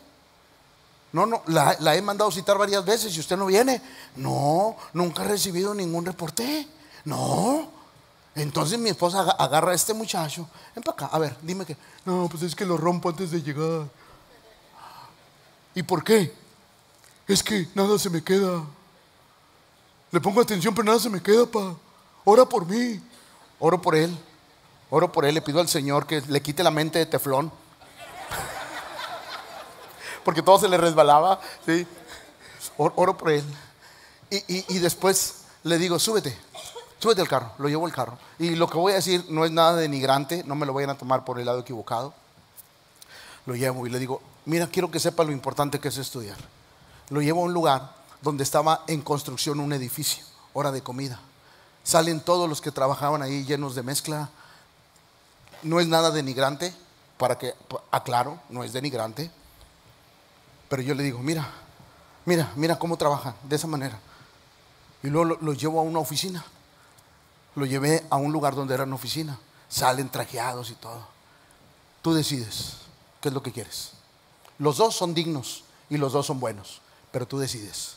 No, no, la, he mandado citar varias veces y usted no viene. No, nunca he recibido ningún reporte. No. Entonces mi esposa agarra a este muchacho. Ven para acá, a ver, dime que. No, pues es que lo rompo antes de llegar. ¿Y por qué? Es que nada se me queda. Le pongo atención, pero nada se me queda, pa. Ora por mí. Oro por él. Oro por él. Le pido al Señor que le quite la mente de teflón. Porque todo se le resbalaba. ¿sí? Oro por él. Y, y después le digo, súbete. Súbete al carro. Lo llevo al carro. Y lo que voy a decir no es nada denigrante. No me lo vayan a tomar por el lado equivocado. Lo llevo y le digo, mira, quiero que sepa lo importante que es estudiar lo llevo a un lugar donde estaba en construcción un edificio, hora de comida. Salen todos los que trabajaban ahí llenos de mezcla. No es nada denigrante, para que aclaro, no es denigrante. Pero yo le digo, mira, mira, mira cómo trabajan, de esa manera. Y luego lo, llevo a una oficina. Lo llevé a un lugar donde era una oficina. Salen trajeados y todo. Tú decides qué es lo que quieres. Los dos son dignos y los dos son buenos pero tú decides.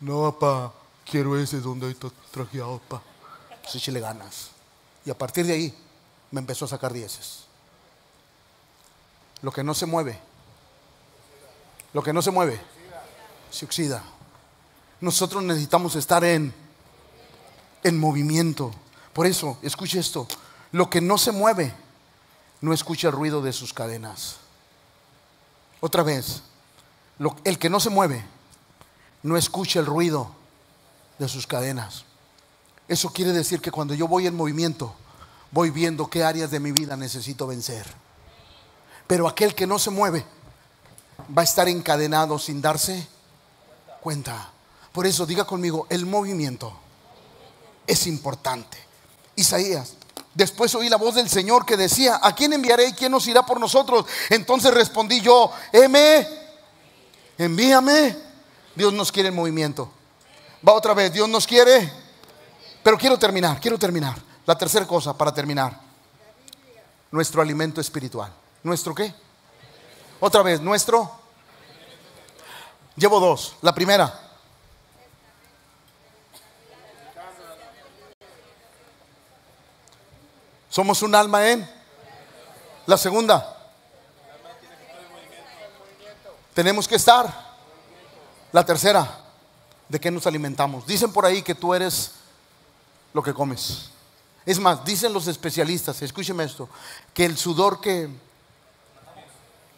No, papá, quiero ese donde está trajeado, papá. Si le ganas. Y a partir de ahí me empezó a sacar dieces. Lo que no se mueve, lo que no se mueve, se oxida. Nosotros necesitamos estar en, en movimiento. Por eso, escuche esto, lo que no se mueve, no escucha el ruido de sus cadenas. Otra vez, el que no se mueve no escucha el ruido de sus cadenas. Eso quiere decir que cuando yo voy en movimiento, voy viendo qué áreas de mi vida necesito vencer. Pero aquel que no se mueve va a estar encadenado sin darse cuenta. Por eso diga conmigo, el movimiento es importante. Isaías, después oí la voz del Señor que decía, ¿a quién enviaré y quién nos irá por nosotros? Entonces respondí yo, heme envíame. Dios nos quiere en movimiento. Va otra vez, Dios nos quiere. Pero quiero terminar, quiero terminar. La tercera cosa para terminar. Nuestro alimento espiritual. ¿Nuestro qué? Otra vez, nuestro. Llevo dos. La primera. Somos un alma en. La segunda. Tenemos que estar. La tercera, ¿de qué nos alimentamos? Dicen por ahí que tú eres lo que comes. Es más, dicen los especialistas, escúcheme esto, que el sudor que,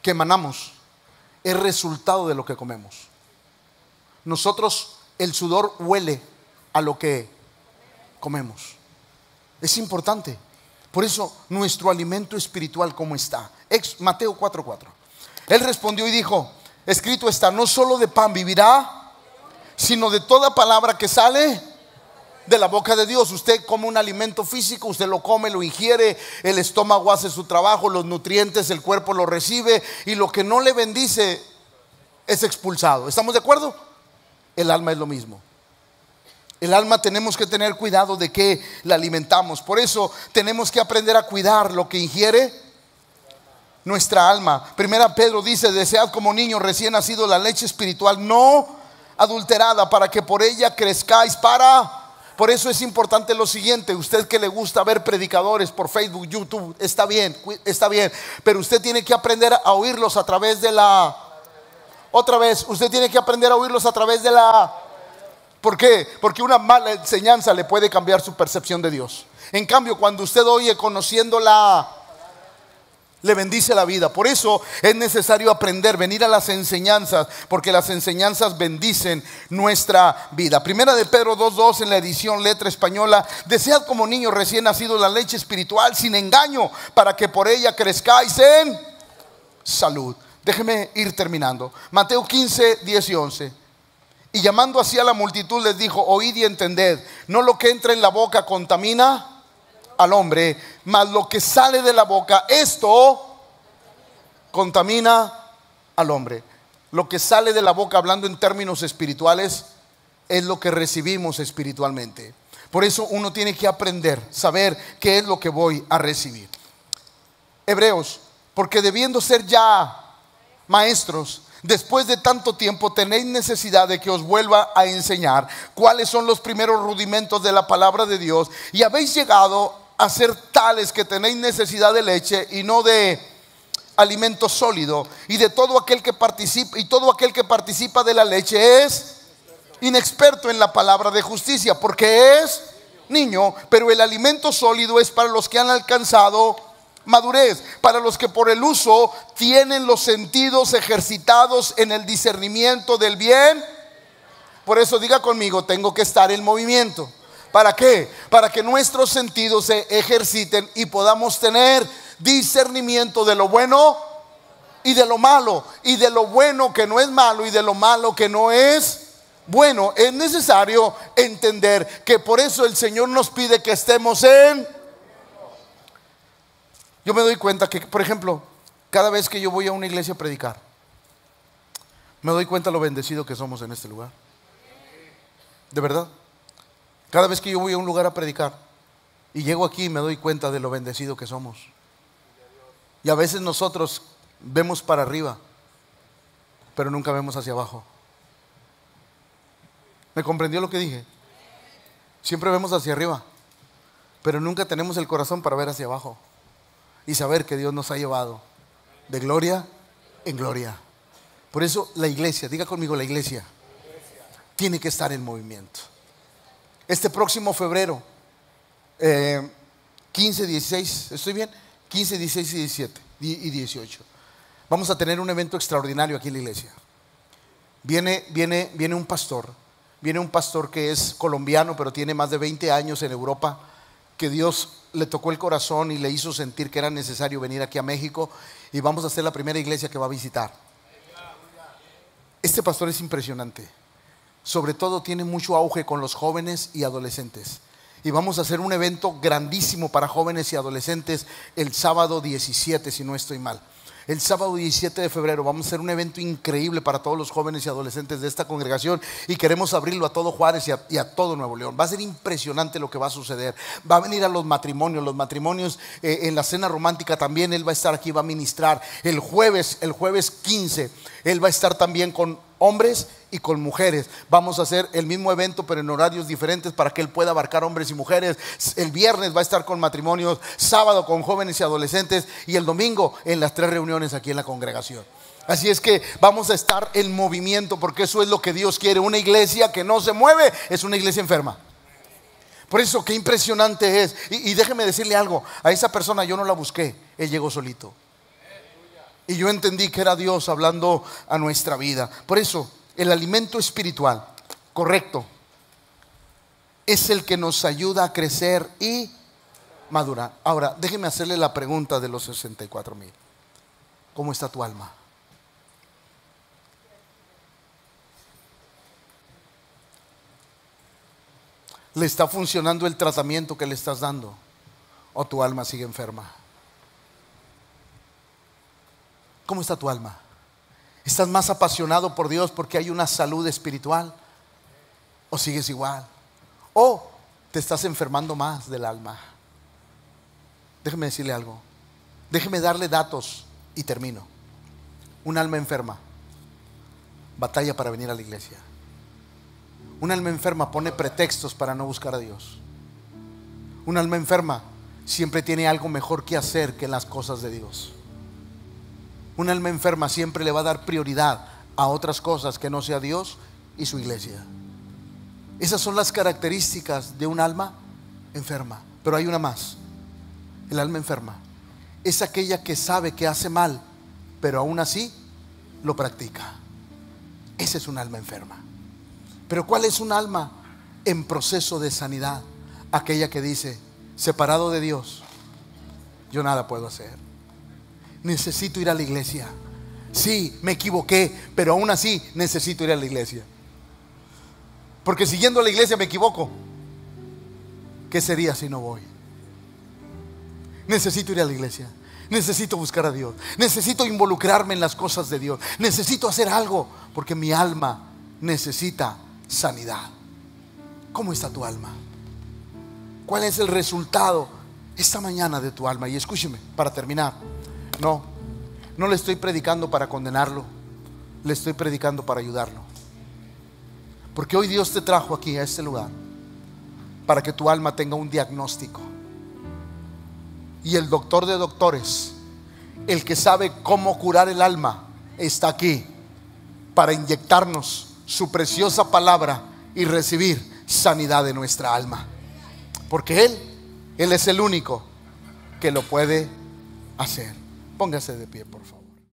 que emanamos es resultado de lo que comemos. Nosotros, el sudor huele a lo que comemos. Es importante. Por eso, nuestro alimento espiritual, ¿cómo está? Ex Mateo 4:4. Él respondió y dijo, escrito está, no solo de pan vivirá, sino de toda palabra que sale de la boca de Dios. Usted come un alimento físico, usted lo come, lo ingiere, el estómago hace su trabajo, los nutrientes, el cuerpo lo recibe y lo que no le bendice es expulsado. ¿Estamos de acuerdo? El alma es lo mismo. El alma tenemos que tener cuidado de que la alimentamos. Por eso tenemos que aprender a cuidar lo que ingiere nuestra alma. Primera Pedro dice, desead como niño recién nacido la leche espiritual no adulterada para que por ella crezcáis para... Por eso es importante lo siguiente, usted que le gusta ver predicadores por Facebook, YouTube, está bien, está bien, pero usted tiene que aprender a oírlos a través de la... Otra vez, usted tiene que aprender a oírlos a través de la... ¿Por qué? Porque una mala enseñanza le puede cambiar su percepción de Dios. En cambio, cuando usted oye conociendo la le bendice la vida. Por eso es necesario aprender, venir a las enseñanzas, porque las enseñanzas bendicen nuestra vida. Primera de Pedro 2.2 en la edición letra española, desead como niños recién nacidos la leche espiritual sin engaño, para que por ella crezcáis en salud. Déjeme ir terminando. Mateo 15, 10 y 11. Y llamando así a la multitud les dijo, oíd y entended, no lo que entra en la boca contamina al hombre, mas lo que sale de la boca, esto contamina al hombre. Lo que sale de la boca, hablando en términos espirituales, es lo que recibimos espiritualmente. Por eso uno tiene que aprender, saber qué es lo que voy a recibir. Hebreos, porque debiendo ser ya maestros, después de tanto tiempo tenéis necesidad de que os vuelva a enseñar cuáles son los primeros rudimentos de la palabra de Dios y habéis llegado a ser tales que tenéis necesidad de leche y no de alimento sólido y de todo aquel que participa y todo aquel que participa de la leche es inexperto en la palabra de justicia porque es niño, pero el alimento sólido es para los que han alcanzado madurez, para los que por el uso tienen los sentidos ejercitados en el discernimiento del bien. Por eso diga conmigo, tengo que estar en movimiento. ¿Para qué? Para que nuestros sentidos se ejerciten y podamos tener discernimiento de lo bueno y de lo malo, y de lo bueno que no es malo y de lo malo que no es bueno. Es necesario entender que por eso el Señor nos pide que estemos en... Yo me doy cuenta que, por ejemplo, cada vez que yo voy a una iglesia a predicar, me doy cuenta lo bendecido que somos en este lugar. De verdad. Cada vez que yo voy a un lugar a predicar y llego aquí me doy cuenta de lo bendecido que somos. Y a veces nosotros vemos para arriba, pero nunca vemos hacia abajo. ¿Me comprendió lo que dije? Siempre vemos hacia arriba, pero nunca tenemos el corazón para ver hacia abajo y saber que Dios nos ha llevado de gloria en gloria. Por eso la iglesia, diga conmigo la iglesia, tiene que estar en movimiento este próximo febrero, 15, eh, 16, ¿estoy bien? 15, 16 y 17 y 18. Vamos a tener un evento extraordinario aquí en la iglesia. Viene, viene, viene un pastor, viene un pastor que es colombiano, pero tiene más de 20 años en Europa, que Dios le tocó el corazón y le hizo sentir que era necesario venir aquí a México y vamos a ser la primera iglesia que va a visitar. Este pastor es impresionante sobre todo tiene mucho auge con los jóvenes y adolescentes. Y vamos a hacer un evento grandísimo para jóvenes y adolescentes el sábado 17, si no estoy mal. El sábado 17 de febrero vamos a hacer un evento increíble para todos los jóvenes y adolescentes de esta congregación y queremos abrirlo a todo Juárez y a, todo Nuevo León. Va a ser impresionante lo que va a suceder. Va a venir a los matrimonios, los matrimonios eh, en la cena romántica también, él va a estar aquí, va a ministrar. El jueves, el jueves 15, él va a estar también con hombres y con mujeres. Vamos a hacer el mismo evento, pero en horarios diferentes para que él pueda abarcar hombres y mujeres. El viernes va a estar con matrimonios, sábado con jóvenes y adolescentes y el domingo en las tres reuniones aquí en la congregación. Así es que vamos a estar en movimiento porque eso es lo que Dios quiere. Una iglesia que no se mueve es una iglesia enferma. Por eso, qué impresionante es. Y, y déjeme decirle algo, a esa persona yo no la busqué, él llegó solito. Y yo entendí que era Dios hablando a nuestra vida. Por eso, el alimento espiritual, correcto, es el que nos ayuda a crecer y madurar. Ahora, déjeme hacerle la pregunta de los 64 mil. ¿Cómo está tu alma? ¿Le está funcionando el tratamiento que le estás dando? ¿O tu alma sigue enferma? ¿Cómo está tu alma? ¿Estás más apasionado por Dios porque hay una salud espiritual? ¿O sigues igual? ¿O te estás enfermando más del alma? Déjeme decirle algo. Déjeme darle datos y termino. Un alma enferma batalla para venir a la iglesia. Un alma enferma pone pretextos para no buscar a Dios. Un alma enferma siempre tiene algo mejor que hacer que las cosas de Dios. Un alma enferma siempre le va a dar prioridad a otras cosas que no sea Dios y su iglesia. Esas son las características de un alma enferma. Pero hay una más. El alma enferma es aquella que sabe que hace mal, pero aún así lo practica. Esa es un alma enferma. Pero ¿cuál es un alma en proceso de sanidad? Aquella que dice, separado de Dios, yo nada puedo hacer. Necesito ir a la iglesia. Sí, me equivoqué, pero aún así necesito ir a la iglesia. Porque siguiendo a la iglesia me equivoco. ¿Qué sería si no voy? Necesito ir a la iglesia. Necesito buscar a Dios. Necesito involucrarme en las cosas de Dios. Necesito hacer algo porque mi alma necesita sanidad. ¿Cómo está tu alma? ¿Cuál es el resultado esta mañana de tu alma? Y escúcheme, para terminar. No, no le estoy predicando para condenarlo. Le estoy predicando para ayudarlo. Porque hoy Dios te trajo aquí a este lugar para que tu alma tenga un diagnóstico y el doctor de doctores, el que sabe cómo curar el alma, está aquí para inyectarnos su preciosa palabra y recibir sanidad de nuestra alma. Porque Él, Él es el único que lo puede hacer. Póngase de pie, por favor.